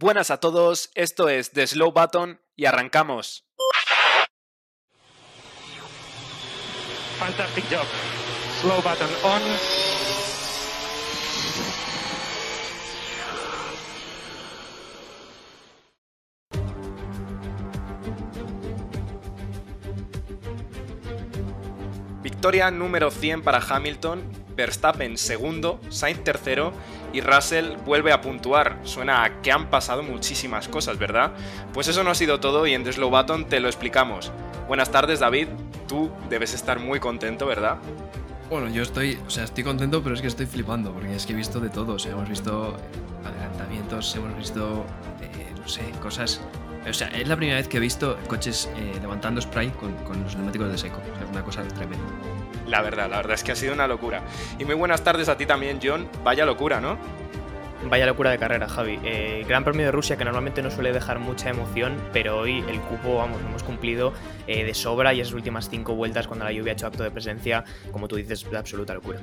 Buenas a todos, esto es The Slow Button y arrancamos. Fantastic job. Slow button on. Victoria número 100 para Hamilton, Verstappen segundo, Sainz tercero y Russell vuelve a puntuar. Suena a que han pasado muchísimas cosas, ¿verdad? Pues eso no ha sido todo y en The Slow Button te lo explicamos. Buenas tardes, David. Tú debes estar muy contento, ¿verdad? Bueno, yo estoy, o sea, estoy contento, pero es que estoy flipando, porque es que he visto de todo. Hemos visto adelantamientos, hemos visto, eh, no sé, cosas. O sea, es la primera vez que he visto coches eh, levantando spray con, con los neumáticos de seco. O sea, es una cosa tremenda. La verdad, la verdad es que ha sido una locura. Y muy buenas tardes a ti también, John. Vaya locura, ¿no? Vaya locura de carrera, Javi. Eh, Gran Premio de Rusia que normalmente no suele dejar mucha emoción, pero hoy el cupo, vamos, lo hemos cumplido eh, de sobra y esas últimas cinco vueltas cuando la lluvia ha hecho acto de presencia, como tú dices, de absoluta locura.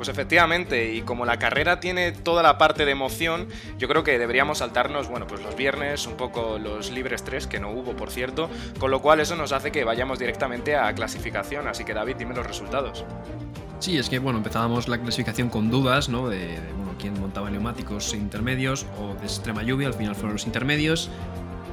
Pues efectivamente, y como la carrera tiene toda la parte de emoción, yo creo que deberíamos saltarnos, bueno, pues los viernes, un poco los libres 3, que no hubo, por cierto, con lo cual eso nos hace que vayamos directamente a clasificación, así que David, dime los resultados. Sí, es que bueno, empezábamos la clasificación con dudas, ¿no? De, de, bueno, quién montaba neumáticos intermedios o de extrema lluvia, al final fueron los intermedios.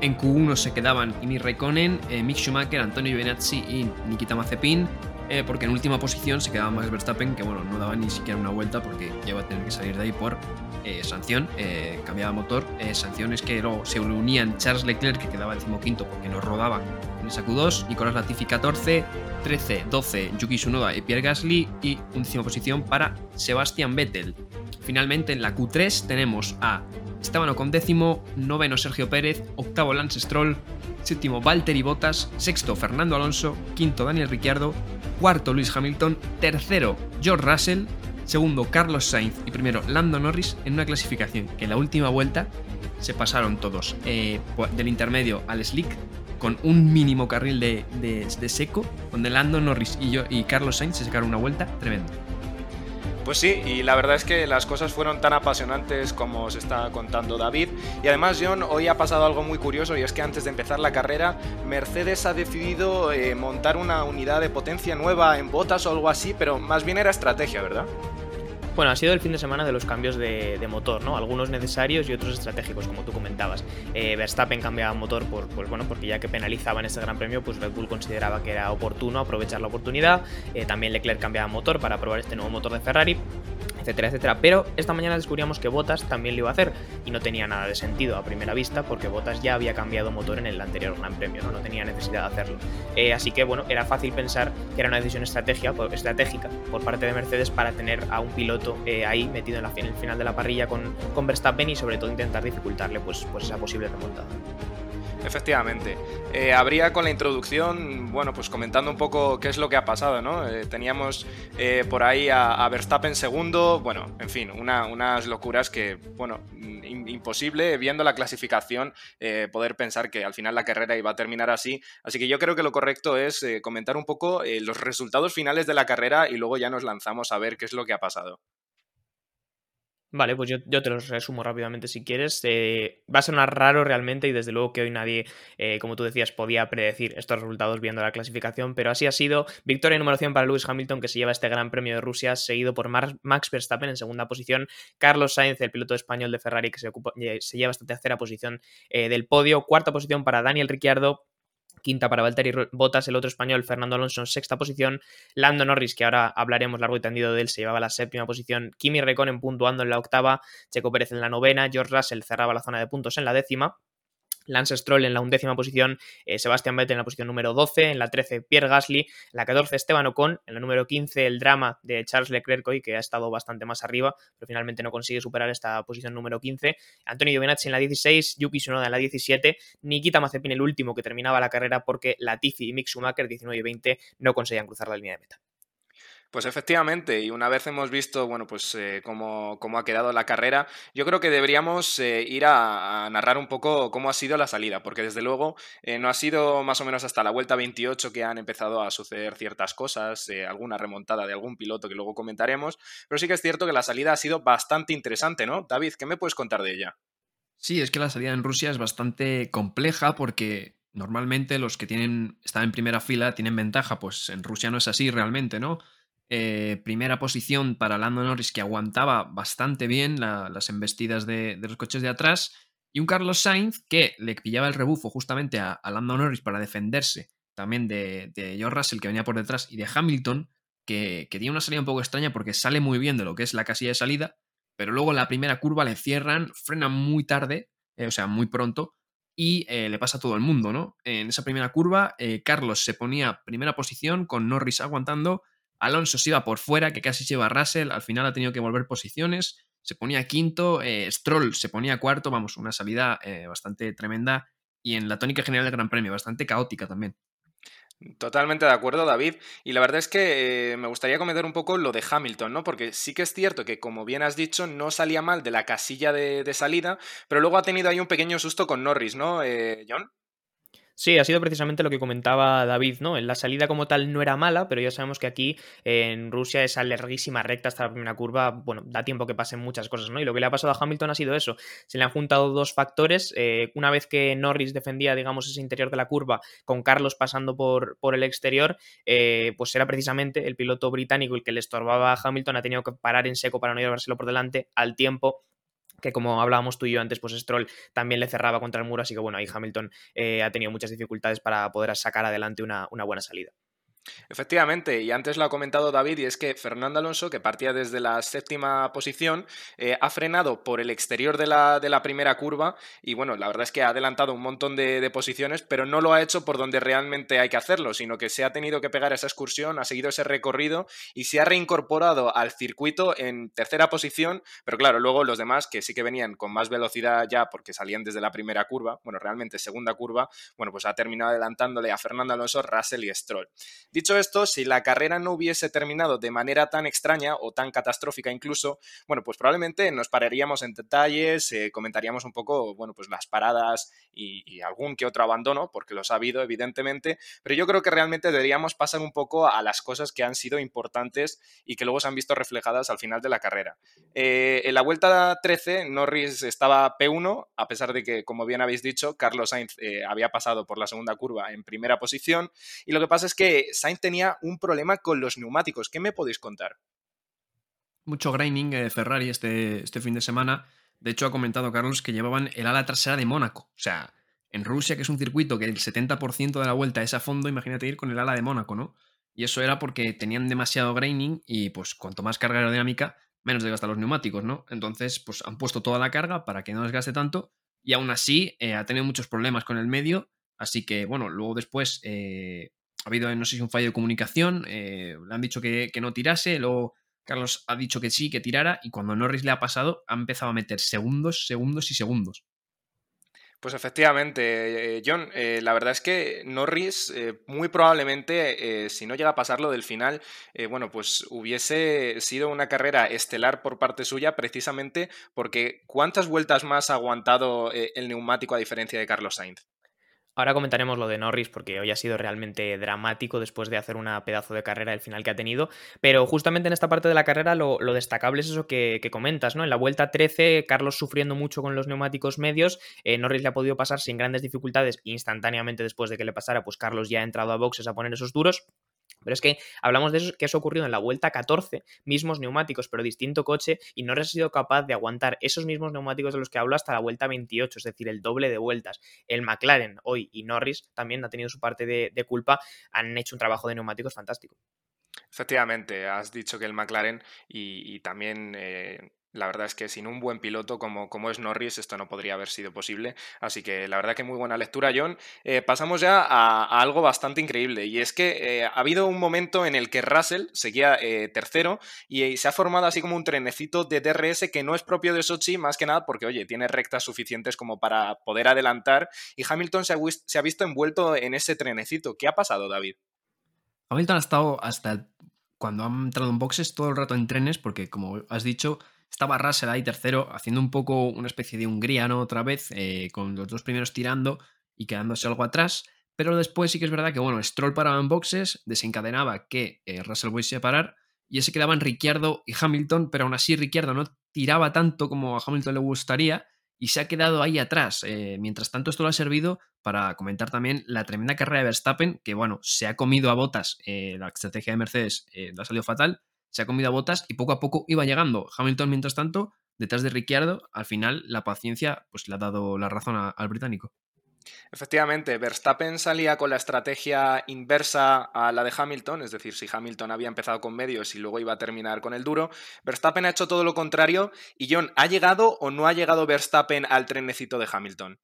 En Q1 se quedaban Imi Raikkonen, eh, Mick Schumacher, Antonio Giovinazzi y Nikita Mazepin, eh, porque en última posición se quedaba Max Verstappen, que bueno, no daba ni siquiera una vuelta porque ya iba a tener que salir de ahí por eh, sanción, eh, cambiaba motor. sanción es que luego se unían Charles Leclerc, que quedaba decimoquinto porque no rodaba en esa Q2, Nicolás Latifi 14, 13, 12 Yuki Tsunoda y Pierre Gasly y undécima posición para Sebastian Vettel. Finalmente en la Q3 tenemos a Esteban Ocon décimo, noveno Sergio Pérez, octavo Lance Stroll, séptimo Valtteri Bottas, sexto Fernando Alonso, quinto Daniel Ricciardo, cuarto Luis Hamilton, tercero George Russell, segundo Carlos Sainz y primero Lando Norris en una clasificación que en la última vuelta se pasaron todos eh, del intermedio al slick con un mínimo carril de, de, de seco, donde Lando Norris y, yo, y Carlos Sainz se sacaron una vuelta tremenda. Pues sí, y la verdad es que las cosas fueron tan apasionantes como se está contando David. Y además, John, hoy ha pasado algo muy curioso y es que antes de empezar la carrera, Mercedes ha decidido eh, montar una unidad de potencia nueva en botas o algo así, pero más bien era estrategia, ¿verdad? Bueno, ha sido el fin de semana de los cambios de, de motor, ¿no? Algunos necesarios y otros estratégicos, como tú comentabas. Eh, Verstappen cambiaba motor por, pues bueno, porque ya que penalizaba en este Gran Premio, pues Red Bull consideraba que era oportuno aprovechar la oportunidad. Eh, también Leclerc cambiaba motor para probar este nuevo motor de Ferrari etcétera. Pero esta mañana descubríamos que Bottas también lo iba a hacer y no tenía nada de sentido a primera vista porque Bottas ya había cambiado motor en el anterior Gran Premio, no, tenía necesidad de hacerlo. Eh, así que bueno, era fácil pensar que era una decisión estratégica, por parte de Mercedes para tener a un piloto eh, ahí metido en, la, el final de la parrilla con, con Verstappen y sobre todo intentar dificultarle pues, pues esa posible remontada. Efectivamente. Eh, habría con la introducción, bueno, pues comentando un poco qué es lo que ha pasado, ¿no? Eh, teníamos eh, por ahí a, Verstappen segundo, bueno, en fin, una, unas locuras que, bueno, in, imposible viendo la clasificación eh, poder pensar que al final la carrera iba a terminar así. Así que yo creo que lo correcto es comentar un poco los resultados finales de la carrera y luego ya nos lanzamos a ver qué es lo que ha pasado. Vale, pues yo, yo, te los resumo rápidamente si quieres. Eh, va a sonar raro realmente y desde luego que hoy nadie, eh, como tú decías, podía predecir estos resultados viendo la clasificación, pero así ha sido. Victoria número 100 para Lewis Hamilton que se lleva este Gran Premio de Rusia, seguido por Max Verstappen en segunda posición, Carlos Sainz, el piloto español de Ferrari que se, ocupa, eh, se lleva esta tercera posición del podio, cuarta posición para Daniel Ricciardo, quinta para Valtteri Bottas, el otro español, Fernando Alonso en sexta posición, Lando Norris, que ahora hablaremos largo y tendido de él, se llevaba la séptima posición, Kimi Räikkönen puntuando en la octava, Checo Pérez en la novena, George Russell cerraba la zona de puntos en la décima, Lance Stroll en la undécima posición, eh, Sebastian Vettel en la posición número 12, en la 13 Pierre Gasly, en la 14 Esteban Ocon, en la número 15 el drama de Charles Leclerc hoy, que ha estado bastante más arriba, pero finalmente no consigue superar esta posición número 15, Antonio Giovinazzi en la 16, Yuki Tsunoda en la 17, Nikita Mazepin el último que terminaba la carrera porque Latifi y Mick Schumacher 19 y 20 no conseguían cruzar la línea de meta. Pues efectivamente, y una vez hemos visto, bueno, pues eh, cómo, cómo, ha quedado la carrera, yo creo que deberíamos eh, ir a, narrar un poco cómo ha sido la salida, porque desde luego eh, no ha sido más o menos hasta la vuelta 28 que han empezado a suceder ciertas cosas, alguna remontada de algún piloto que luego comentaremos, pero sí que es cierto que la salida ha sido bastante interesante, ¿no? David, ¿qué me puedes contar de ella? Sí, es que la salida en Rusia es bastante compleja porque normalmente los que tienen están en primera fila tienen ventaja, pues en Rusia no es así realmente, ¿no? Eh, primera posición para Lando Norris que aguantaba bastante bien las embestidas de, los coches de atrás y un Carlos Sainz que le pillaba el rebufo justamente a, Lando Norris para defenderse también de, de George Russell que venía por detrás y de Hamilton que, que tiene una salida un poco extraña porque sale muy bien de lo que es la casilla de salida pero luego en la primera curva le cierran, frenan muy tarde, eh, o sea, muy pronto, y eh, le pasa a todo el mundo, ¿no? En esa primera curva, Carlos se ponía primera posición con Norris aguantando, Alonso se iba por fuera, que casi lleva a Russell, al final ha tenido que volver posiciones, se ponía quinto, Stroll se ponía cuarto, vamos, una salida bastante tremenda, y en la tónica general del Gran Premio, bastante caótica también. Totalmente de acuerdo, David. Y la verdad es que eh, me gustaría comentar un poco lo de Hamilton, ¿no? Porque sí que es cierto que, como bien has dicho, no salía mal de la casilla de, salida, pero luego ha tenido ahí un pequeño susto con Norris, ¿no, eh, John? Sí, ha sido precisamente lo que comentaba David, ¿no? En la salida como tal no era mala, pero ya sabemos que aquí en Rusia esa larguísima recta hasta la primera curva, bueno, da tiempo que pasen muchas cosas, ¿no? Y lo que le ha pasado a Hamilton ha sido eso. Se le han juntado dos factores. Eh, una vez que Norris defendía, digamos, ese interior de la curva con Carlos pasando por, por el exterior, eh, pues era precisamente el piloto británico el que le estorbaba a Hamilton, ha tenido que parar en seco para no llevárselo por delante al tiempo que como hablábamos tú y yo antes, pues Stroll también le cerraba contra el muro, así que bueno, ahí Hamilton eh, ha tenido muchas dificultades para poder sacar adelante una buena salida. Efectivamente, y antes lo ha comentado David, y es que Fernando Alonso, que partía desde la séptima posición, eh, ha frenado por el exterior de la, de la, primera curva, y bueno, la verdad es que ha adelantado un montón de, posiciones, pero no lo ha hecho por donde realmente hay que hacerlo, sino que se ha tenido que pegar esa excursión, ha seguido ese recorrido y se ha reincorporado al circuito en tercera posición, pero claro, luego los demás, que sí que venían con más velocidad ya porque salían desde la primera curva, bueno, realmente segunda curva, bueno, pues ha terminado adelantándole a Fernando Alonso, Russell y Stroll. Dicho esto, si la carrera no hubiese terminado de manera tan extraña o tan catastrófica incluso, bueno, pues probablemente nos pararíamos en detalles, eh, comentaríamos un poco, bueno, pues las paradas y, algún que otro abandono, porque los ha habido, evidentemente, pero yo creo que realmente deberíamos pasar un poco a las cosas que han sido importantes y que luego se han visto reflejadas al final de la carrera. Eh, en la vuelta 13, Norris estaba P1, a pesar de que, como bien habéis dicho, Carlos Sainz eh, había pasado por la segunda curva en primera posición, y lo que pasa es que tenía un problema con los neumáticos. ¿Qué me podéis contar? Mucho grinding de Ferrari este, este fin de semana. De hecho, ha comentado Carlos que llevaban el ala trasera de Mónaco. O sea, en Rusia, que es un circuito que el 70% de la vuelta es a fondo, imagínate ir con el ala de Mónaco, ¿no? Y eso era porque tenían demasiado graining y pues cuanto más carga aerodinámica, menos desgasta los neumáticos, ¿no? Entonces, pues han puesto toda la carga para que no desgaste tanto y aún así eh, ha tenido muchos problemas con el medio. Así que, bueno, luego después eh, ha habido, no sé si un fallo de comunicación, eh, le han dicho que, no tirase, luego Carlos ha dicho que sí, que tirara, y cuando Norris le ha pasado, ha empezado a meter segundos, segundos y segundos. Pues efectivamente, eh, John, eh, la verdad es que Norris muy probablemente, si no llega a pasarlo del final, bueno, pues hubiese sido una carrera estelar por parte suya precisamente porque ¿cuántas vueltas más ha aguantado el neumático a diferencia de Carlos Sainz? Ahora comentaremos lo de Norris porque hoy ha sido realmente dramático después de hacer una pedazo de carrera el final que ha tenido. Pero justamente en esta parte de la carrera lo, destacable es eso que, comentas, ¿no? En la vuelta 13, Carlos sufriendo mucho con los neumáticos medios, eh, Norris le ha podido pasar sin grandes dificultades instantáneamente después de que le pasara, pues Carlos ya ha entrado a boxes a poner esos duros. Pero es que hablamos de eso, que eso ocurrido en la vuelta 14, mismos neumáticos, pero distinto coche, y no ha sido capaz de aguantar esos mismos neumáticos de los que hablo hasta la vuelta 28, es decir, el doble de vueltas. El McLaren hoy y Norris también ha tenido su parte de, culpa, han hecho un trabajo de neumáticos fantástico. Efectivamente, has dicho que el McLaren y, también eh, la verdad es que sin un buen piloto como, como es Norris esto no podría haber sido posible. Así que la verdad que muy buena lectura, John. Eh, pasamos ya a, algo bastante increíble y es que eh, ha habido un momento en el que Russell seguía eh, tercero y se ha formado así como un trenecito de DRS que no es propio de Sochi más que nada porque, oye, tiene rectas suficientes como para poder adelantar y Hamilton se ha, se ha visto envuelto en ese trenecito. ¿Qué ha pasado, David? Hamilton ha estado hasta cuando ha entrado en boxes todo el rato en trenes porque, como has dicho, estaba Russell ahí tercero, haciendo un poco una especie de Hungría, ¿no? Otra vez, eh, con los dos primeros tirando y quedándose algo atrás. Pero después sí que es verdad que, bueno, Stroll paraba en boxes, desencadenaba que eh, Russell fuese a parar y ese quedaban Ricciardo y Hamilton, pero aún así Ricciardo no tiraba tanto como a Hamilton le gustaría y se ha quedado ahí atrás. Eh, mientras tanto, esto lo ha servido para comentar también la tremenda carrera de Verstappen, que bueno, se ha comido a botas, eh, la estrategia de Mercedes ha salido fatal, se ha comido a botas y poco a poco iba llegando. Hamilton, mientras tanto, detrás de Ricciardo, al final la paciencia pues le ha dado la razón al británico. Efectivamente, Verstappen salía con la estrategia inversa a la de Hamilton, es decir, si Hamilton había empezado con medios y luego iba a terminar con el duro, Verstappen ha hecho todo lo contrario y John, ¿ha llegado o no ha llegado Verstappen al trenecito de Hamilton?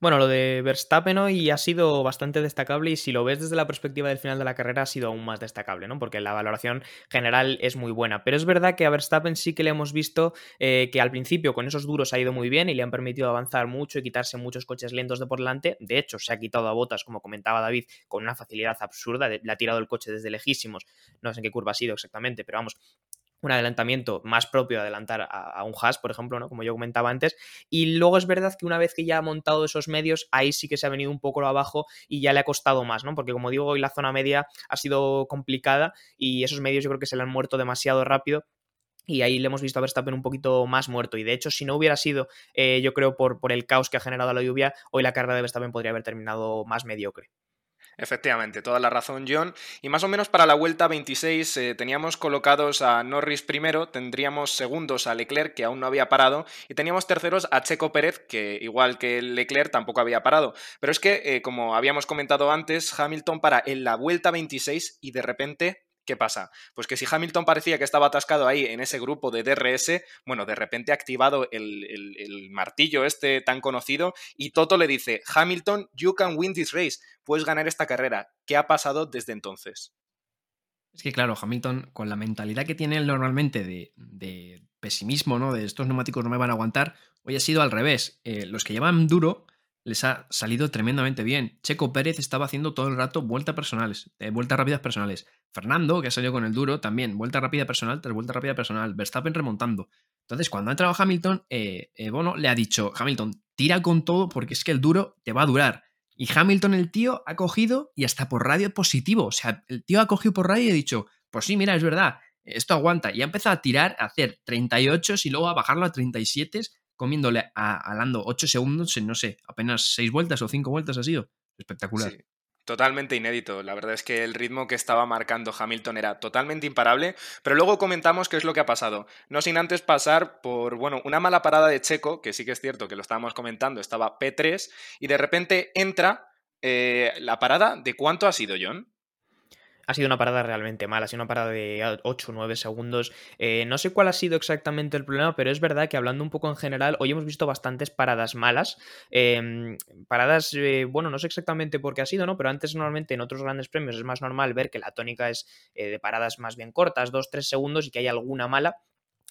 Bueno, lo de Verstappen hoy ha sido bastante destacable y si lo ves desde la perspectiva del final de la carrera ha sido aún más destacable, ¿no? Porque la valoración general es muy buena. Pero es verdad que a Verstappen sí que le hemos visto eh, que al principio con esos duros ha ido muy bien y le han permitido avanzar mucho y quitarse muchos coches lentos de por delante. De hecho, se ha quitado a botas, como comentaba David, con una facilidad absurda. Le ha tirado el coche desde lejísimos. No sé en qué curva ha sido exactamente, pero vamos, un adelantamiento más propio de adelantar a, un hash, por ejemplo, ¿no? como yo comentaba antes. Y luego es verdad que una vez que ya ha montado esos medios, ahí sí que se ha venido un poco abajo y ya le ha costado más, ¿no? Porque como digo, hoy la zona media ha sido complicada y esos medios yo creo que se le han muerto demasiado rápido y ahí le hemos visto a Verstappen un poquito más muerto. Y de hecho, si no hubiera sido, eh, yo creo, por, por el caos que ha generado la lluvia, hoy la carrera de Verstappen podría haber terminado más mediocre. Efectivamente, toda la razón, John. Y más o menos para la vuelta 26 eh, teníamos colocados a Norris primero, tendríamos segundos a Leclerc, que aún no había parado, y teníamos terceros a Checo Pérez, que igual que Leclerc tampoco había parado. Pero es que, eh, como habíamos comentado antes, Hamilton para en la vuelta 26 y de repente ¿Qué pasa? Pues que si Hamilton parecía que estaba atascado ahí en ese grupo de DRS, bueno, de repente ha activado el, martillo este tan conocido y Toto le dice, Hamilton, you can win this race, puedes ganar esta carrera. ¿Qué ha pasado desde entonces? Es que claro, Hamilton, con la mentalidad que tiene él normalmente de, pesimismo, ¿no? De estos neumáticos no me van a aguantar, hoy ha sido al revés. Eh, los que llevan duro les ha salido tremendamente bien. Checo Pérez estaba haciendo todo el rato vueltas personales, eh, vueltas rápidas personales. Fernando, que ha salido con el duro, también vuelta rápida personal tras vuelta rápida personal. Verstappen remontando. Entonces, cuando ha entrado Hamilton, eh, eh, Bono le ha dicho, Hamilton, tira con todo porque es que el duro te va a durar. Y Hamilton, el tío, ha cogido y hasta por radio positivo. O sea, el tío ha cogido por radio y ha dicho, pues sí, mira, es verdad, esto aguanta. Y ha empezado a tirar, a hacer 38 y luego a bajarlo a 37 comiéndole a, Lando 8 segundos en, no sé, apenas 6 vueltas o 5 vueltas ha sido. Espectacular. Totalmente inédito. La verdad es que el ritmo que estaba marcando Hamilton era totalmente imparable, pero luego comentamos qué es lo que ha pasado. No sin antes pasar por, bueno, una mala parada de Checo, que sí que es cierto que lo estábamos comentando, estaba P3, y de repente entra eh, la parada de cuánto ha sido, John ha sido una parada realmente mala, ha sido una parada de 8 o 9 segundos. Eh, no sé cuál ha sido exactamente el problema, pero es verdad que hablando un poco en general, hoy hemos visto bastantes paradas malas. Em, paradas, eh, bueno, no sé exactamente por qué ha sido, ¿no? Pero antes normalmente en otros grandes premios es más normal ver que la tónica es eh, de paradas más bien cortas, 2-3 segundos y que hay alguna mala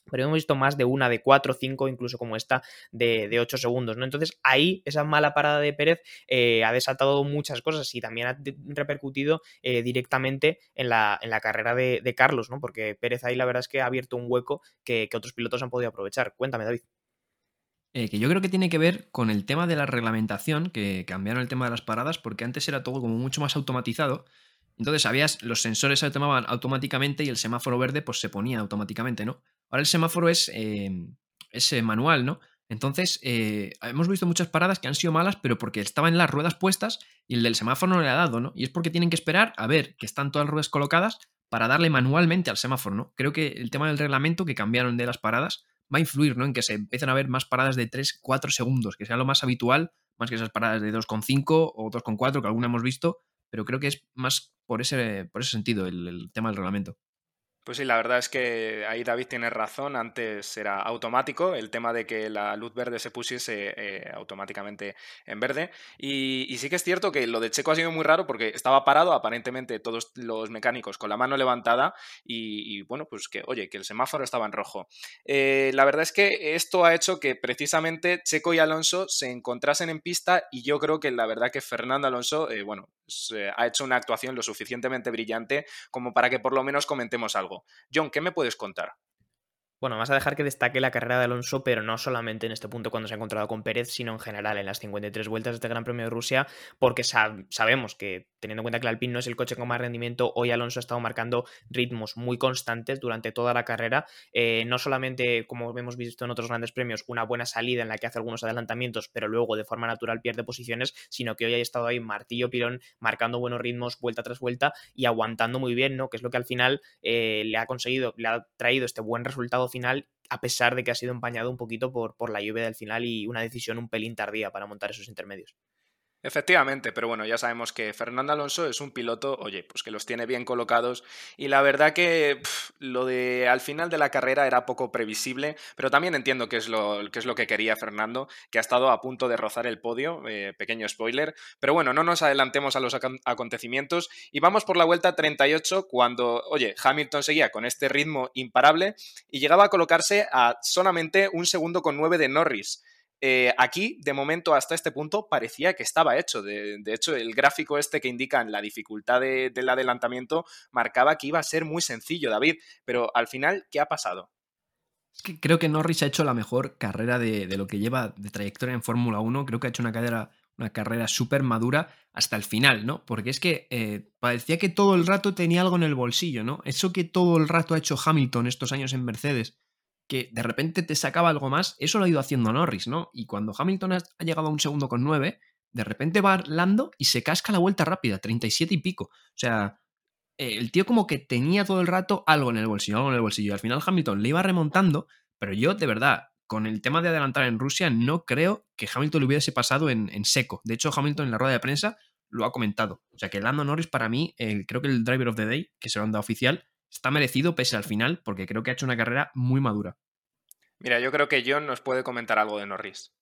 pero hemos visto más de una de 4, 5, incluso como esta de, de 8 segundos, ¿no? Entonces ahí esa mala parada de Pérez eh, ha desatado muchas cosas y también ha repercutido eh, directamente en la, en la carrera de, Carlos, ¿no? Porque Pérez ahí la verdad es que ha abierto un hueco que, otros pilotos han podido aprovechar. Cuéntame, David. Eh, que yo creo que tiene que ver con el tema de la reglamentación, que cambiaron el tema de las paradas, porque antes era todo como mucho más automatizado. Entonces, sabías, los sensores se tomaban automáticamente y el semáforo verde pues se ponía automáticamente, ¿no? Ahora el semáforo es, em, eh, manual, ¿no? Entonces, eh, hemos visto muchas paradas que han sido malas, pero porque estaban las ruedas puestas y el del semáforo no le ha dado, ¿no? Y es porque tienen que esperar a ver que están todas las ruedas colocadas para darle manualmente al semáforo, ¿no? Creo que el tema del reglamento que cambiaron de las paradas va a influir, ¿no? En que se empiecen a ver más paradas de 3, 4 segundos, que sea lo más habitual, más que esas paradas de 2,5 o 2,4 que alguna hemos visto, pero creo que es más por ese, por ese sentido el tema del reglamento. Pues sí, la verdad es que ahí David tiene razón. Antes era automático el tema de que la luz verde se pusiese eh, automáticamente en verde. Y, sí que es cierto que lo de Checo ha sido muy raro porque estaba parado, aparentemente todos los mecánicos con la mano levantada y, bueno, pues que, oye, que el semáforo estaba en rojo. Eh, la verdad es que esto ha hecho que precisamente Checo y Alonso se encontrasen en pista y yo creo que la verdad que Fernando Alonso, eh, bueno, ha hecho una actuación lo suficientemente brillante como para que por lo menos comentemos algo. John, ¿qué me puedes contar? Bueno, vas a dejar que destaque la carrera de Alonso, pero no solamente en este punto cuando se ha encontrado con Pérez, sino en general en las 53 vueltas de este Gran Premio de Rusia, porque sabemos que, teniendo en cuenta que el Alpine no es el coche con más rendimiento, hoy Alonso ha estado marcando ritmos muy constantes durante toda la carrera. Eh, no solamente, como hemos visto en otros grandes premios, una buena salida en la que hace algunos adelantamientos, pero luego de forma natural pierde posiciones, sino que hoy ha estado ahí martillo pirón, marcando buenos ritmos vuelta tras vuelta y aguantando muy bien, ¿no? Que es lo que al final eh, le ha conseguido, le ha traído este buen resultado final a pesar de que ha sido empañado un poquito por, por la lluvia del final y una decisión un pelín tardía para montar esos intermedios. Efectivamente, pero bueno, ya sabemos que Fernando Alonso es un piloto, oye, pues que los tiene bien colocados y la verdad que lo de al final de la carrera era poco previsible, pero también entiendo que es lo, que, es lo que quería Fernando, que ha estado a punto de rozar el podio, eh, pequeño spoiler, pero bueno, no nos adelantemos a los acontecimientos y vamos por la vuelta 38 cuando, oye, Hamilton seguía con este ritmo imparable y llegaba a colocarse a solamente un segundo con nueve de Norris. Eh, aquí, de momento, hasta este punto, parecía que estaba hecho. De, hecho, el gráfico este que indica la dificultad del adelantamiento marcaba que iba a ser muy sencillo, David. Pero al final, ¿qué ha pasado? Es que creo que Norris ha hecho la mejor carrera de, lo que lleva de trayectoria en Fórmula 1. Creo que ha hecho una carrera, una carrera súper madura hasta el final, ¿no? Porque es que eh, parecía que todo el rato tenía algo en el bolsillo, ¿no? Eso que todo el rato ha hecho Hamilton estos años en Mercedes, que de repente te sacaba algo más, eso lo ha ido haciendo Norris, ¿no? Y cuando Hamilton ha llegado a un segundo con nueve, de repente va Lando y se casca la vuelta rápida, 37 y pico. O sea, eh, el tío como que tenía todo el rato algo en el bolsillo, algo en el bolsillo. Al final Hamilton le iba remontando, pero yo de verdad, con el tema de adelantar en Rusia, no creo que Hamilton le hubiese pasado en, seco. De hecho, Hamilton en la rueda de prensa lo ha comentado. O sea que Lando Norris para mí, creo que el Driver of the Day, que se lo han dado oficial, está merecido pese al final, porque creo que ha hecho una carrera muy madura. Mira, yo creo que John nos puede comentar algo de Norris.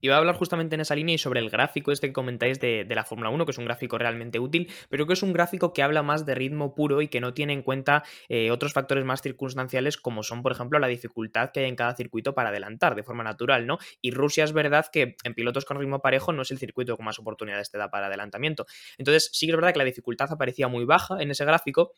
Iba a hablar justamente en esa línea y sobre el gráfico este que comentáis de, la Fórmula 1, que es un gráfico realmente útil, pero que es un gráfico que habla más de ritmo puro y que no tiene en cuenta eh, otros factores más circunstanciales como son, por ejemplo, la dificultad que hay en cada circuito para adelantar de forma natural, ¿no? Y Rusia es verdad que en pilotos con ritmo parejo no es el circuito con más oportunidades te da para adelantamiento. Entonces, sí que es verdad que la dificultad aparecía muy baja en ese gráfico,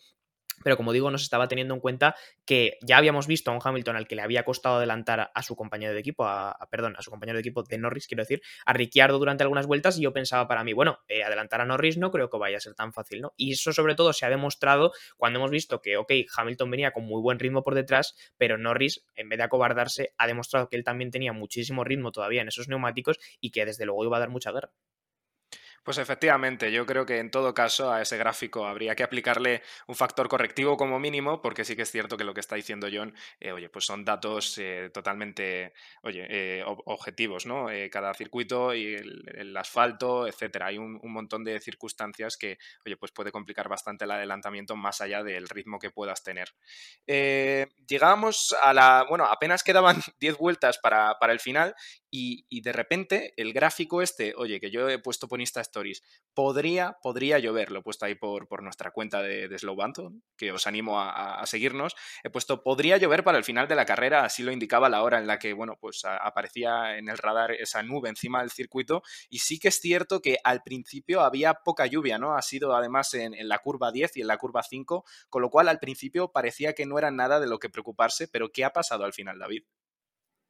pero como digo, no se estaba teniendo en cuenta que ya habíamos visto a un Hamilton al que le había costado adelantar a su compañero de equipo, a, perdón, a su compañero de equipo de Norris, quiero decir, a Ricciardo durante algunas vueltas y yo pensaba para mí, bueno, eh, adelantar a Norris no creo que vaya a ser tan fácil, ¿no? Y eso sobre todo se ha demostrado cuando hemos visto que, ok, Hamilton venía con muy buen ritmo por detrás, pero Norris, en vez de acobardarse, ha demostrado que él también tenía muchísimo ritmo todavía en esos neumáticos y que desde luego iba a dar mucha guerra. Pues efectivamente, yo creo que en todo caso a ese gráfico habría que aplicarle un factor correctivo como mínimo, porque sí que es cierto que lo que está diciendo John, eh, oye, pues son datos eh, totalmente, oye, eh, objetivos, ¿no? cada circuito y el, asfalto, etcétera. Hay un, montón de circunstancias que, oye, pues puede complicar bastante el adelantamiento más allá del ritmo que puedas tener. llegamos a la, bueno, apenas quedaban 10 vueltas para, el final y, de repente el gráfico este, oye, que yo he puesto por Insta Podría, podría llover, lo he puesto ahí por, por nuestra cuenta de, de Slow que os animo a, seguirnos. He puesto podría llover para el final de la carrera, así lo indicaba la hora en la que, bueno, pues aparecía en el radar esa nube encima del circuito. Y sí que es cierto que al principio había poca lluvia, ¿no? Ha sido además en, en la curva 10 y en la curva 5, con lo cual al principio parecía que no era nada de lo que preocuparse, pero ¿qué ha pasado al final, David?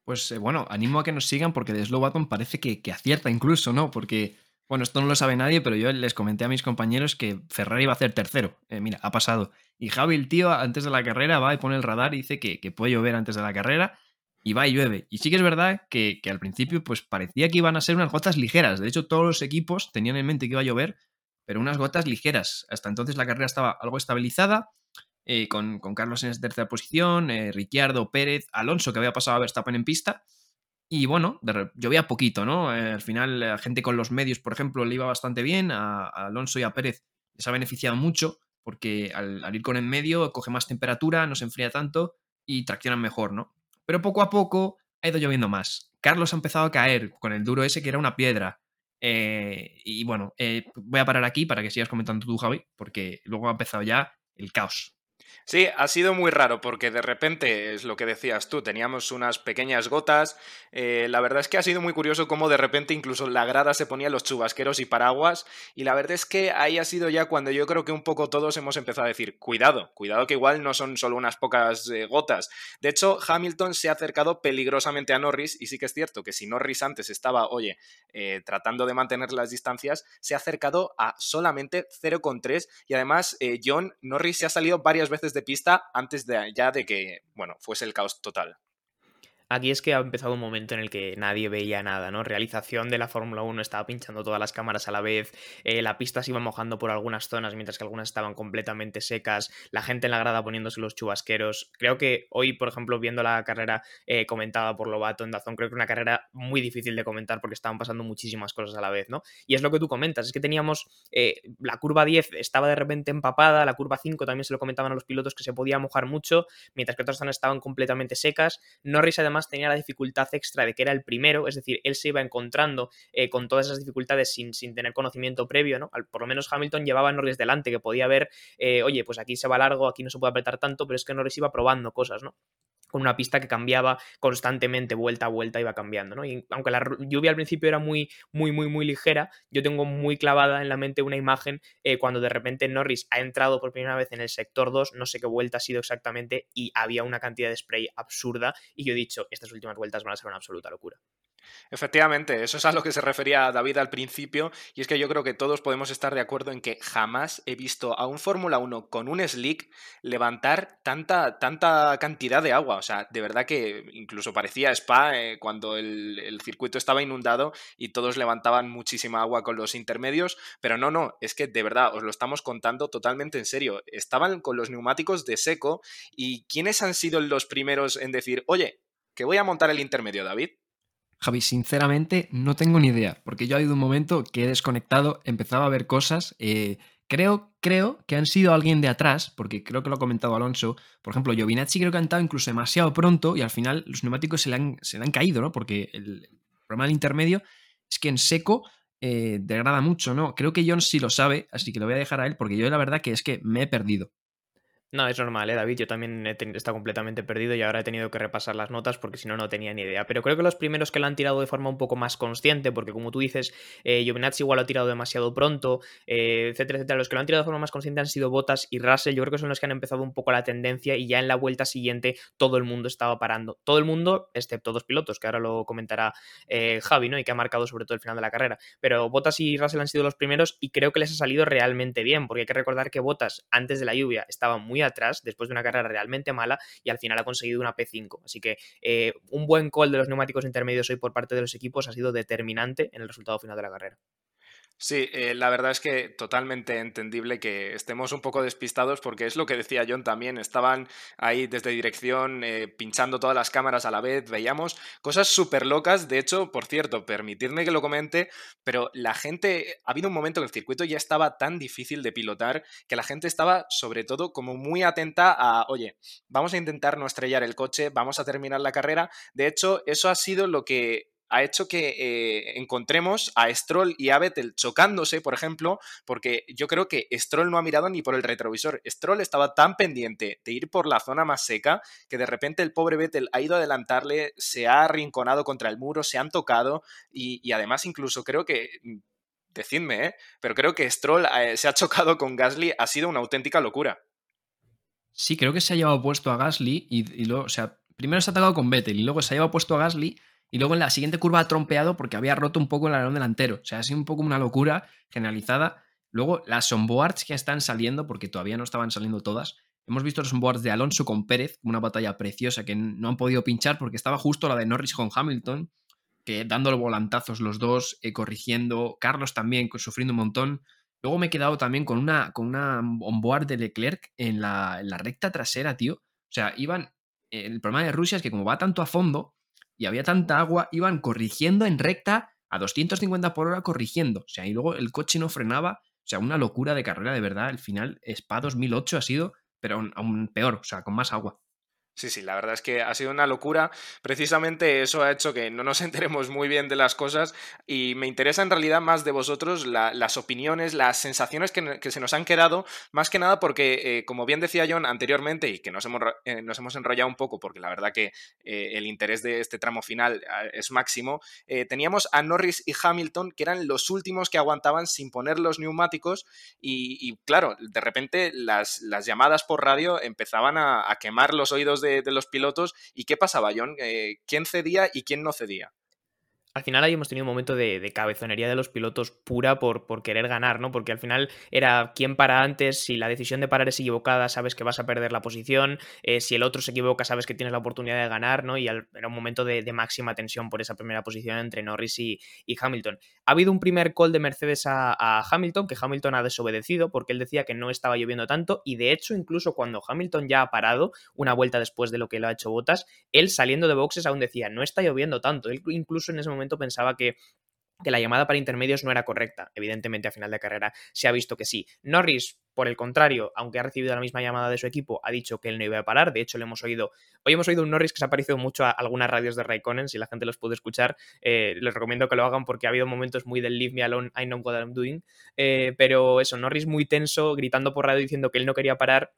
Pues eh, bueno, animo a que nos sigan porque de Slow parece que, que, acierta incluso, ¿no? Porque bueno, esto no lo sabe nadie, pero yo les comenté a mis compañeros que Ferrari iba a hacer tercero. Eh, mira, ha pasado. Y Javi, el tío, antes de la carrera va y pone el radar y dice que, puede llover antes de la carrera y va y llueve. Y sí que es verdad que, al principio pues parecía que iban a ser unas gotas ligeras. De hecho, todos los equipos tenían en mente que iba a llover, pero unas gotas ligeras. Hasta entonces la carrera estaba algo estabilizada, eh, con, Carlos en tercera posición, eh, Ricciardo, Pérez, Alonso, que había pasado a Verstappen en pista, y bueno, llovía poquito, ¿no? Eh, al final, la gente con los medios, por ejemplo, le iba bastante bien. A, Alonso y a Pérez les ha beneficiado mucho porque al, ir con en medio coge más temperatura, no se enfría tanto y traccionan mejor, ¿no? Pero poco a poco ha ido lloviendo más. Carlos ha empezado a caer con el duro ese que era una piedra. Eh, y bueno, eh, voy a parar aquí para que sigas comentando tú, Javi, porque luego ha empezado ya el caos. Sí, ha sido muy raro porque de repente, es lo que decías tú, teníamos unas pequeñas gotas. Eh, la verdad es que ha sido muy curioso cómo de repente incluso la grada se ponía los chubasqueros y paraguas. Y la verdad es que ahí ha sido ya cuando yo creo que un poco todos hemos empezado a decir, cuidado, cuidado que igual no son solo unas pocas eh, gotas. De hecho, Hamilton se ha acercado peligrosamente a Norris y sí que es cierto que si Norris antes estaba, oye, eh, tratando de mantener las distancias, se ha acercado a solamente 0,3 y además John Norris se ha salido varias veces de pista antes de, ya de que, bueno, fuese el caos total. Aquí es que ha empezado un momento en el que nadie veía nada, ¿no? Realización de la Fórmula 1 estaba pinchando todas las cámaras a la vez, eh, la pista se iba mojando por algunas zonas mientras que algunas estaban completamente secas, la gente en la grada poniéndose los chubasqueros. Creo que hoy, por ejemplo, viendo la carrera eh, comentada por Lobato en Dazón, creo que una carrera muy difícil de comentar porque estaban pasando muchísimas cosas a la vez, ¿no? Y es lo que tú comentas, es que teníamos eh, la curva 10 estaba de repente empapada, la curva 5 también se lo comentaban a los pilotos que se podía mojar mucho, mientras que otras zonas estaban completamente secas. Norris además tenía la dificultad extra de que era el primero, es decir, él se iba encontrando eh, con todas esas dificultades sin, sin, tener conocimiento previo, ¿no? por lo menos Hamilton llevaba a Norris delante, que podía ver, eh, oye, pues aquí se va largo, aquí no se puede apretar tanto, pero es que Norris iba probando cosas, ¿no? Con una pista que cambiaba constantemente, vuelta a vuelta, iba cambiando, ¿no? Y aunque la lluvia al principio era muy, muy, muy, muy ligera, yo tengo muy clavada en la mente una imagen eh, cuando de repente Norris ha entrado por primera vez en el sector 2, no sé qué vuelta ha sido exactamente, y había una cantidad de spray absurda, y yo he dicho, estas últimas vueltas van a ser una absoluta locura. Efectivamente, eso es a lo que se refería David al principio, y es que yo creo que todos podemos estar de acuerdo en que jamás he visto a un Fórmula 1 con un slick levantar tanta, tanta cantidad de agua. O sea, de verdad que incluso parecía spa eh, cuando el, el, circuito estaba inundado y todos levantaban muchísima agua con los intermedios, pero no, no, es que de verdad os lo estamos contando totalmente en serio. Estaban con los neumáticos de seco y ¿quiénes han sido los primeros en decir, oye, que voy a montar el intermedio, David? Javi, sinceramente no tengo ni idea, porque yo ha habido un momento que he desconectado, empezaba a ver cosas. Eh, creo, creo que han sido alguien de atrás, porque creo que lo ha comentado Alonso. Por ejemplo, Giovinazzi creo que ha entrado incluso demasiado pronto y al final los neumáticos se le han, se le han caído, ¿no? Porque el, problema del intermedio es que en seco eh, degrada mucho, ¿no? Creo que John sí lo sabe, así que lo voy a dejar a él, porque yo la verdad que es que me he perdido. No, es normal, ¿eh, David? Yo también he estado completamente perdido y ahora he tenido que repasar las notas porque si no, no tenía ni idea. Pero creo que los primeros que lo han tirado de forma un poco más consciente, porque como tú dices, eh, Giovinazzi igual lo ha tirado demasiado pronto, eh, etcétera, etcétera. Los que lo han tirado de forma más consciente han sido Bottas y Russell. Yo creo que son los que han empezado un poco la tendencia y ya en la vuelta siguiente todo el mundo estaba parando. Todo el mundo, excepto dos pilotos, que ahora lo comentará eh, Javi, ¿no? Y que ha marcado sobre todo el final de la carrera. Pero Bottas y Russell han sido los primeros y creo que les ha salido realmente bien, porque hay que recordar que Bottas antes de la lluvia estaba muy atrás, después de una carrera realmente mala y al final ha conseguido una P5. Así que eh, un buen call de los neumáticos intermedios hoy por parte de los equipos ha sido determinante en el resultado final de la carrera. Sí, eh, la verdad es que totalmente entendible que estemos un poco despistados porque es lo que decía John también, estaban ahí desde dirección eh, pinchando todas las cámaras a la vez, veíamos cosas súper locas, de hecho, por cierto, permitidme que lo comente, pero la gente, ha habido un momento que el circuito ya estaba tan difícil de pilotar que la gente estaba sobre todo como muy atenta a, oye, vamos a intentar no estrellar el coche, vamos a terminar la carrera, de hecho, eso ha sido lo que ha hecho que eh, encontremos a Stroll y a Vettel chocándose, por ejemplo, porque yo creo que Stroll no ha mirado ni por el retrovisor. Stroll estaba tan pendiente de ir por la zona más seca que de repente el pobre Vettel ha ido a adelantarle, se ha arrinconado contra el muro, se han tocado y, además incluso creo que mm, decidme, ¿eh? pero creo que Stroll eh, se ha chocado con Gasly, ha sido una auténtica locura. Sí, creo que se ha llevado puesto a Gasly y, y luego, o sea, primero se ha atacado con Vettel y luego se ha llevado puesto a Gasly y luego en la siguiente curva ha trompeado porque había roto un poco el alerón delantero. O sea, ha sido un poco una locura generalizada. Luego las onboards que están saliendo, porque todavía no estaban saliendo todas. Hemos visto los onboards de Alonso con Pérez, una batalla preciosa que no han podido pinchar porque estaba justo la de Norris con Hamilton, que dándole volantazos los dos, eh, corrigiendo. Carlos también sufriendo un montón. Luego me he quedado también con una, con una onboard de Leclerc en la, en la recta trasera, tío. O sea, iban. El problema de Rusia es que como va tanto a fondo, y había tanta agua, iban corrigiendo en recta a 250 por hora corrigiendo. O sea, y luego el coche no frenaba. O sea, una locura de carrera, de verdad. El final, Spa 2008 ha sido, pero aún peor, o sea, con más agua. Sí, sí, la verdad es que ha sido una locura. Precisamente eso ha hecho que no nos enteremos muy bien de las cosas y me interesa en realidad más de vosotros las opiniones, las sensaciones que, se nos han quedado, más que nada porque, eh, como bien decía John anteriormente y que nos hemos, eh, nos hemos enrollado un poco porque la verdad que eh, el interés de este tramo final es máximo, teníamos a Norris y Hamilton que eran los últimos que aguantaban sin poner los neumáticos y, claro, de repente las, llamadas por radio empezaban a quemar los oídos de de, los pilotos. ¿Y qué pasaba, John? Eh, ¿Quién cedía y quién no cedía? Al final ahí hemos tenido un momento de, cabezonería de los pilotos pura por, por, querer ganar, ¿no? Porque al final era quién para antes, si la decisión de parar es equivocada, sabes que vas a perder la posición, eh, si el otro se equivoca, sabes que tienes la oportunidad de ganar, ¿no? Y era un momento de, máxima tensión por esa primera posición entre Norris y, Hamilton. Ha habido un primer call de Mercedes a, a, Hamilton, que Hamilton ha desobedecido porque él decía que no estaba lloviendo tanto, y de hecho, incluso cuando Hamilton ya ha parado, una vuelta después de lo que lo ha hecho Botas, él saliendo de boxes aún decía, no está lloviendo tanto. Él incluso en ese momento pensaba que que la llamada para intermedios no era correcta. Evidentemente, a final de carrera se ha visto que sí. Norris, por el contrario, aunque ha recibido la misma llamada de su equipo, ha dicho que él no iba a parar. De hecho, le hemos oído. Hoy hemos oído un Norris que se ha parecido mucho a algunas radios de Raikkonen. Si la gente los puede escuchar, eh, les recomiendo que lo hagan porque ha habido momentos muy del Leave Me Alone, I Know What I'm Doing. Eh, pero eso, Norris muy tenso, gritando por radio diciendo que él no quería parar.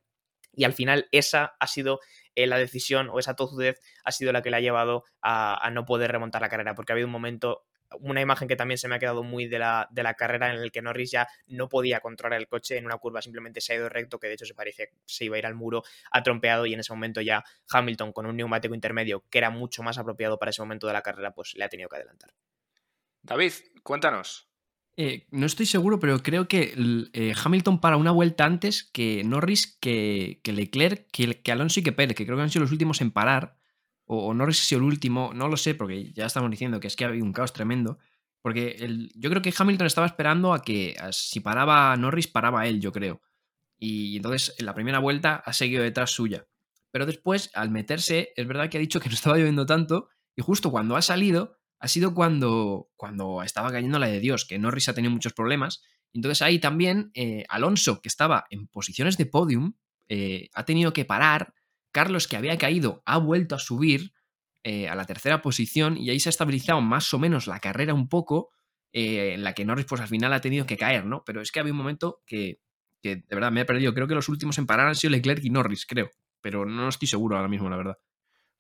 Y al final, esa ha sido eh, la decisión o esa tozudez ha sido la que le ha llevado a, no poder remontar la carrera, porque ha habido un momento una imagen que también se me ha quedado muy de la, de la carrera en el que Norris ya no podía controlar el coche en una curva, simplemente se ha ido recto, que de hecho se parecía que se iba a ir al muro, ha trompeado y en ese momento ya Hamilton con un neumático intermedio que era mucho más apropiado para ese momento de la carrera, pues le ha tenido que adelantar. David, cuéntanos. Eh, no estoy seguro, pero creo que eh, Hamilton para una vuelta antes que Norris, que, Leclerc, que, Alonso y que Pérez, que creo que han sido los últimos en parar. O, Norris ha sido el último, no lo sé, porque ya estamos diciendo que es que ha habido un caos tremendo. Porque yo creo que Hamilton estaba esperando a que si paraba Norris, paraba él, yo creo. Y entonces en la primera vuelta ha seguido detrás suya. Pero después, al meterse, es verdad que ha dicho que no estaba lloviendo tanto. Y justo cuando ha salido, ha sido cuando, cuando estaba cayendo la de Dios, que Norris ha tenido muchos problemas. Entonces ahí también eh, Alonso, que estaba en posiciones de podium, eh, ha tenido que parar. Carlos, que había caído, ha vuelto a subir eh, a la tercera posición y ahí se ha estabilizado más o menos la carrera un poco, en la que Norris pues al final ha tenido que caer, ¿no? Pero es que había un momento que, que de verdad me he perdido. Creo que los últimos en parar han sido Leclerc y Norris, creo. Pero no estoy seguro ahora mismo, la verdad.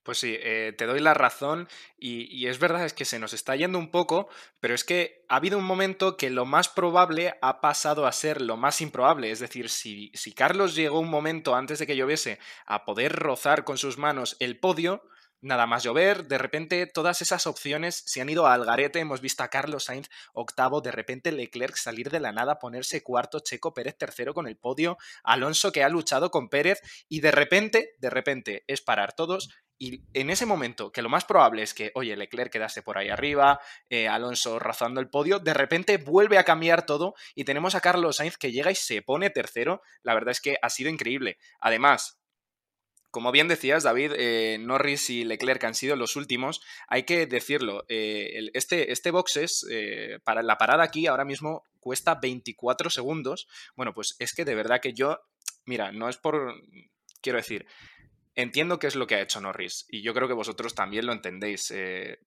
Pues sí, eh, te doy la razón y, es verdad es que se nos está yendo un poco, pero es que ha habido un momento que lo más probable ha pasado a ser lo más improbable. Es decir, si, si Carlos llegó un momento antes de que lloviese a poder rozar con sus manos el podio, nada más llover, de repente todas esas opciones se han ido al garete, hemos visto a Carlos Sainz octavo, de repente Leclerc salir de la nada, ponerse cuarto, Checo Pérez tercero con el podio, Alonso que ha luchado con Pérez y de repente, de repente es parar todos y en ese momento, que lo más probable es que, oye, Leclerc quedase por ahí arriba, eh, Alonso rozando el podio, de repente vuelve a cambiar todo y tenemos a Carlos Sainz que llega y se pone tercero. La verdad es que ha sido increíble. Además, como bien decías, David, eh, Norris y Leclerc han sido los últimos. Hay que decirlo, eh, este, este boxes, para la parada aquí ahora mismo cuesta 24 segundos. Bueno, pues es que de verdad que yo, mira, no es por, quiero decir, entiendo qué es lo que ha hecho Norris y yo creo que vosotros también lo entendéis.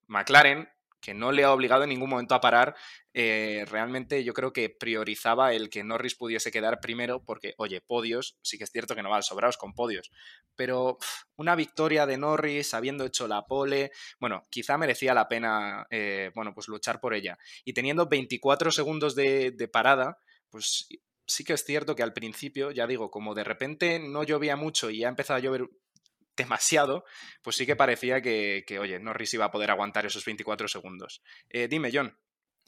McLaren que no le ha obligado en ningún momento a parar, eh, realmente yo creo que priorizaba el que Norris pudiese quedar primero, porque, oye, podios, sí que es cierto que no van sobrados con podios, pero una victoria de Norris habiendo hecho la pole, bueno, quizá merecía la pena, eh, bueno, pues luchar por ella. Y teniendo 24 segundos de parada, pues sí que es cierto que al principio, ya digo, como de repente no llovía mucho y ha empezado a llover demasiado, pues sí que parecía que, oye, Norris iba a poder aguantar esos 24 segundos. Eh, dime, John.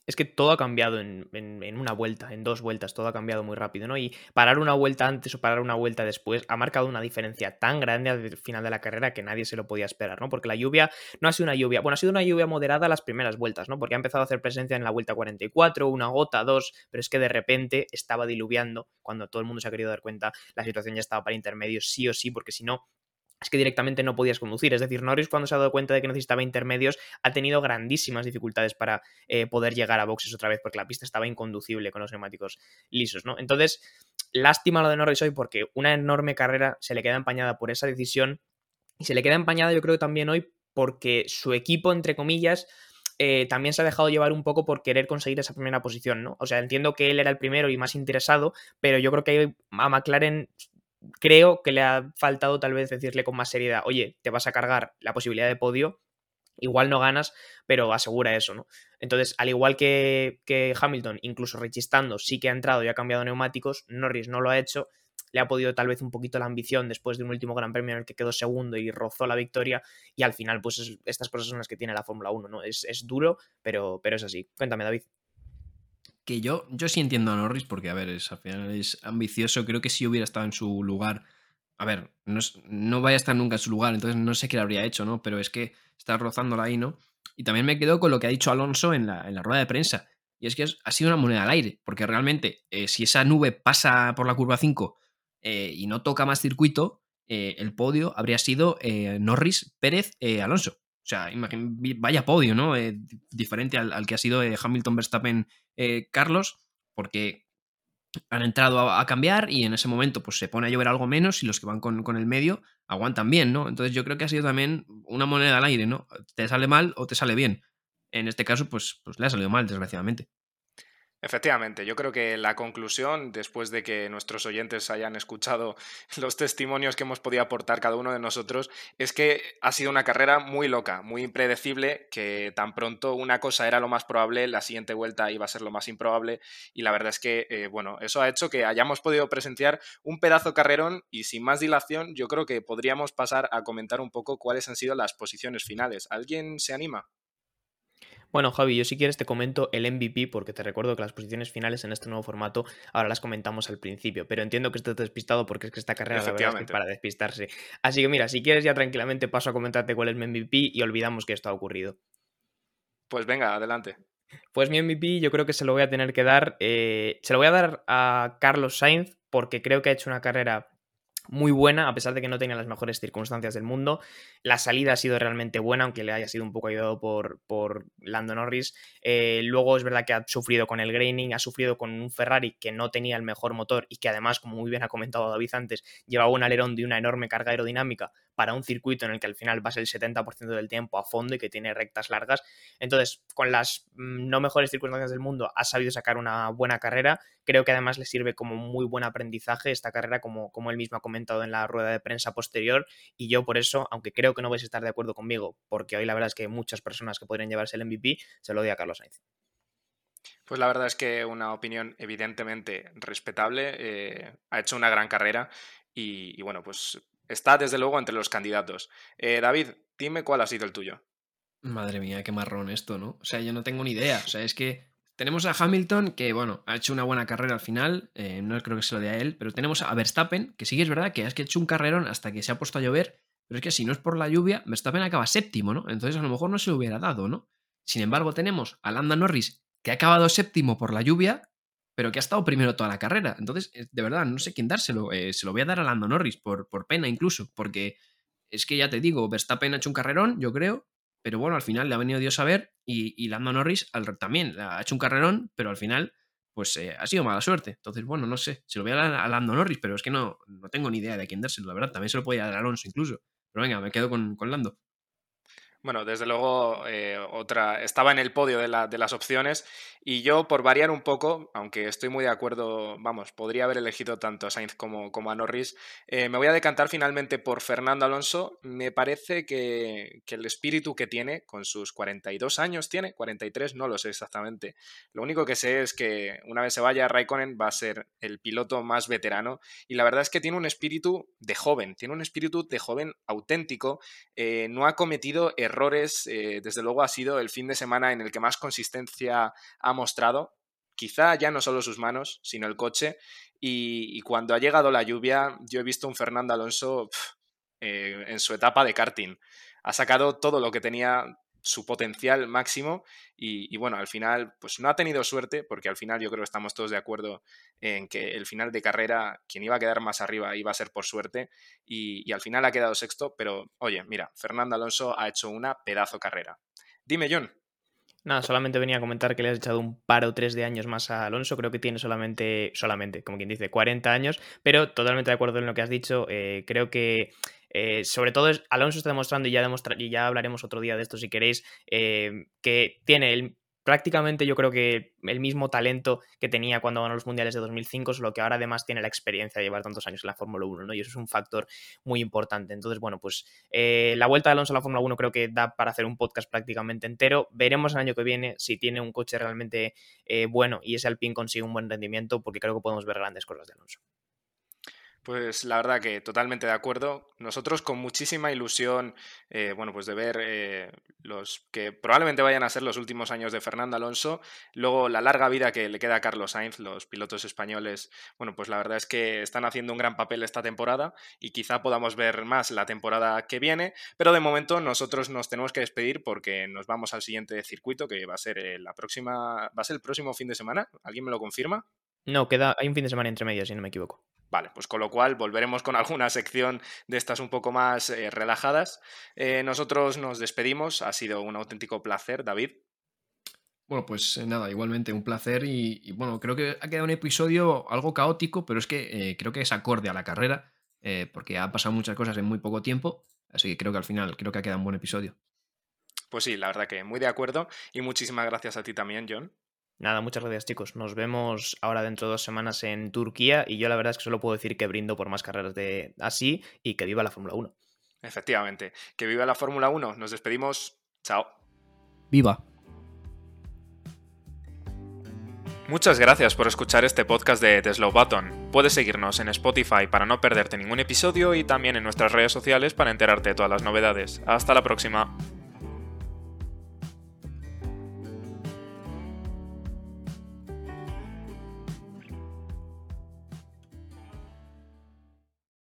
Es que todo ha cambiado en, una vuelta, en dos vueltas, todo ha cambiado muy rápido, ¿no? Y parar una vuelta antes o parar una vuelta después ha marcado una diferencia tan grande al final de la carrera que nadie se lo podía esperar, ¿no? Porque la lluvia no ha sido una lluvia, bueno, ha sido una lluvia moderada las primeras vueltas, ¿no? Porque ha empezado a hacer presencia en la vuelta 44, una gota, dos, pero es que de repente estaba diluviando, cuando todo el mundo se ha querido dar cuenta, la situación ya estaba para intermedios, sí o sí, porque si no, es que directamente no podías conducir. Es decir, Norris cuando se ha dado cuenta de que necesitaba intermedios ha tenido grandísimas dificultades para eh, poder llegar a boxes otra vez porque la pista estaba inconducible con los neumáticos lisos, ¿no? Entonces, lástima lo de Norris hoy porque una enorme carrera se le queda empañada por esa decisión Y se le queda empañada yo creo también hoy porque su equipo, entre comillas, eh, también se ha dejado llevar un poco por querer conseguir esa primera posición, ¿no? O sea, entiendo que él era el primero y más interesado, pero yo creo que a McLaren creo que le ha faltado tal vez decirle con más seriedad, oye, te vas a cargar la posibilidad de podio, igual no ganas, pero asegura eso, ¿no? Entonces, al igual que, que Hamilton, incluso rechistando, sí que ha entrado y ha cambiado neumáticos, Norris no lo ha hecho, le ha podido tal vez un poquito la ambición después de un último gran premio en el que quedó segundo y rozó la victoria y al final pues estas cosas son las que tiene la Fórmula 1, ¿no? Es, es, duro, pero, pero es así. Cuéntame, David. Que yo, yo sí entiendo a Norris porque, a ver, es, al final es ambicioso. Creo que si hubiera estado en su lugar, a ver, no, no vaya a estar nunca en su lugar, entonces no sé qué le habría hecho, ¿no? Pero es que está rozándola ahí, ¿no? Y también me quedo con lo que ha dicho Alonso en la, en la rueda de prensa. Y es que ha sido una moneda al aire, porque realmente eh, si esa nube pasa por la curva 5 eh, y no toca más circuito, eh, el podio habría sido Norris, Pérez, Alonso. O sea, vaya podio, ¿no? diferente al, que ha sido Hamilton, Verstappen, Carlos, porque han entrado a, cambiar y en ese momento pues se pone a llover algo menos y los que van con, con, el medio aguantan bien, ¿no? Entonces yo creo que ha sido también una moneda al aire, ¿no? Te sale mal o te sale bien. En este caso, pues, pues le ha salido mal, desgraciadamente. Efectivamente, yo creo que la conclusión, después de que nuestros oyentes hayan escuchado los testimonios que hemos podido aportar cada uno de nosotros, es que ha sido una carrera muy loca, muy impredecible, que tan pronto una cosa era lo más probable, la siguiente vuelta iba a ser lo más improbable, y la verdad es que, eh, bueno, eso ha hecho que hayamos podido presenciar un pedazo carrerón, y sin más dilación, yo creo que podríamos pasar a comentar un poco cuáles han sido las posiciones finales. ¿Alguien se anima? Bueno, Javi, yo si quieres te comento el MVP porque te recuerdo que las posiciones finales en este nuevo formato ahora las comentamos al principio, pero entiendo que estés despistado porque es que esta carrera la verdad es para despistarse. Así que mira, si quieres ya tranquilamente paso a comentarte cuál es mi MVP y olvidamos que esto ha ocurrido. Pues venga, adelante. Pues mi MVP yo creo que se lo voy a tener que dar, eh, se lo voy a dar a Carlos Sainz porque creo que ha hecho una carrera muy buena, a pesar de que no tenía las mejores circunstancias del mundo. La salida ha sido realmente buena, aunque le haya sido un poco ayudado por, por Lando Norris. Eh, luego es verdad que ha sufrido con el graining, ha sufrido con un Ferrari que no tenía el mejor motor y que además, como muy bien ha comentado David antes, llevaba un alerón de una enorme carga aerodinámica para un circuito en el que al final vas el 70% del tiempo a fondo y que tiene rectas largas. Entonces, con las mm, no mejores circunstancias del mundo, ha sabido sacar una buena carrera. Creo que además le sirve como muy buen aprendizaje esta carrera, como, como él mismo ha comentado en la rueda de prensa posterior. Y yo por eso, aunque creo que no vais a estar de acuerdo conmigo, porque hoy la verdad es que hay muchas personas que podrían llevarse el MVP, se lo doy a Carlos Sainz. Pues la verdad es que una opinión evidentemente respetable. Eh, ha hecho una gran carrera y, y, bueno, pues está desde luego entre los candidatos. Eh, David, dime cuál ha sido el tuyo. Madre mía, qué marrón esto, ¿no? O sea, yo no tengo ni idea. O sea, es que tenemos a Hamilton, que bueno, ha hecho una buena carrera al final, eh, no creo que se lo dé a él, pero tenemos a Verstappen, que sí que es verdad que ha hecho un carrerón hasta que se ha puesto a llover, pero es que si no es por la lluvia, Verstappen acaba séptimo, ¿no? Entonces a lo mejor no se lo hubiera dado, ¿no? Sin embargo, tenemos a Landa Norris, que ha acabado séptimo por la lluvia, pero que ha estado primero toda la carrera. Entonces, eh, de verdad, no sé quién dárselo. Eh, se lo voy a dar a Lando Norris, por, por pena incluso, porque es que ya te digo, Verstappen ha hecho un carrerón, yo creo, pero bueno, al final le ha venido Dios a ver y, y Lando Norris al, también ha hecho un carrerón, pero al final pues eh, ha sido mala suerte. Entonces, bueno, no sé, se lo voy a dar a Lando Norris, pero es que no, no tengo ni idea de quién dárselo, la verdad. También se lo podía dar a Alonso incluso. Pero venga, me quedo con, con Lando. Bueno, desde luego, eh, otra estaba en el podio de, la, de, las opciones y yo, por variar un poco, aunque estoy muy de acuerdo, vamos, podría haber elegido tanto a Sainz como, como a Norris, eh, me voy a decantar finalmente por Fernando Alonso. Me parece que, que, el espíritu que tiene, con sus 42 años, tiene 43, no lo sé exactamente. Lo único que sé es que una vez se vaya, Raikkonen va a ser el piloto más veterano y la verdad es que tiene un espíritu de joven, tiene un espíritu de joven auténtico, eh, no ha cometido errores errores, eh, desde luego ha sido el fin de semana en el que más consistencia ha mostrado. Quizá ya no solo sus manos, sino el coche. Y, cuando ha llegado la lluvia, yo he visto un Fernando Alonso eh, en su etapa de karting. Ha sacado todo lo que tenía su potencial máximo y, bueno, al final pues no ha tenido suerte porque al final yo creo que estamos todos de acuerdo en que el final de carrera quien iba a quedar más arriba iba a ser por suerte y, y al final ha quedado sexto, pero oye, mira, Fernando Alonso ha hecho una pedazo carrera. Dime, John. Nada, solamente venía a comentar que le has echado un par o tres de años más a Alonso. Creo que tiene solamente, solamente, como quien dice, 40 años, pero totalmente de acuerdo en lo que has dicho. Eh, creo que eh, sobre todo Alonso está demostrando, y ya, y ya hablaremos otro día de esto si queréis, eh, que tiene el prácticamente yo creo que el mismo talento que tenía cuando ganó los mundiales de 2005, solo que ahora además tiene la experiencia de llevar tantos años en la Fórmula 1, ¿no? Y eso es un factor muy importante. Entonces, bueno, pues eh, la vuelta de Alonso a la Fórmula 1 creo que da para hacer un podcast prácticamente entero. Veremos el año que viene si tiene un coche realmente bueno y ese Alpine consigue un buen rendimiento, porque creo que podemos ver grandes cosas de Alonso. Pues la verdad que totalmente de acuerdo. Nosotros con muchísima ilusión, eh, bueno, pues de ver eh, los que probablemente vayan a ser los últimos años de Fernando Alonso, luego la larga vida que le queda a Carlos Sainz, los pilotos españoles, bueno, pues la verdad es que están haciendo un gran papel esta temporada y quizá podamos ver más la temporada que viene, pero de momento nosotros nos tenemos que despedir porque nos vamos al siguiente circuito que va a ser eh, la próxima, va a ser el próximo fin de semana. ¿Alguien me lo confirma? No, queda, hay un fin de semana entre medias, si no me equivoco. Vale, pues con lo cual volveremos con alguna sección de estas un poco más eh, relajadas. Eh, nosotros nos despedimos, ha sido un auténtico placer, David. Bueno, pues eh, nada, igualmente un placer y, bueno, creo que ha quedado un episodio algo caótico, pero es que creo que es acorde a la carrera, porque ha pasado muchas cosas en muy poco tiempo, así que creo que al final creo que ha quedado un buen episodio. Pues sí, la verdad que muy de acuerdo y muchísimas gracias a ti también, John. Nada, muchas gracias chicos. Nos vemos ahora dentro de dos semanas en Turquía y yo la verdad es que solo puedo decir que brindo por más carreras de así y que viva la Fórmula 1. Efectivamente, que viva la Fórmula 1. Nos despedimos. Chao. Viva. Muchas gracias por escuchar este podcast de The Slow Button. Puedes seguirnos en Spotify para no perderte ningún episodio y también en nuestras redes sociales para enterarte de todas las novedades. Hasta la próxima.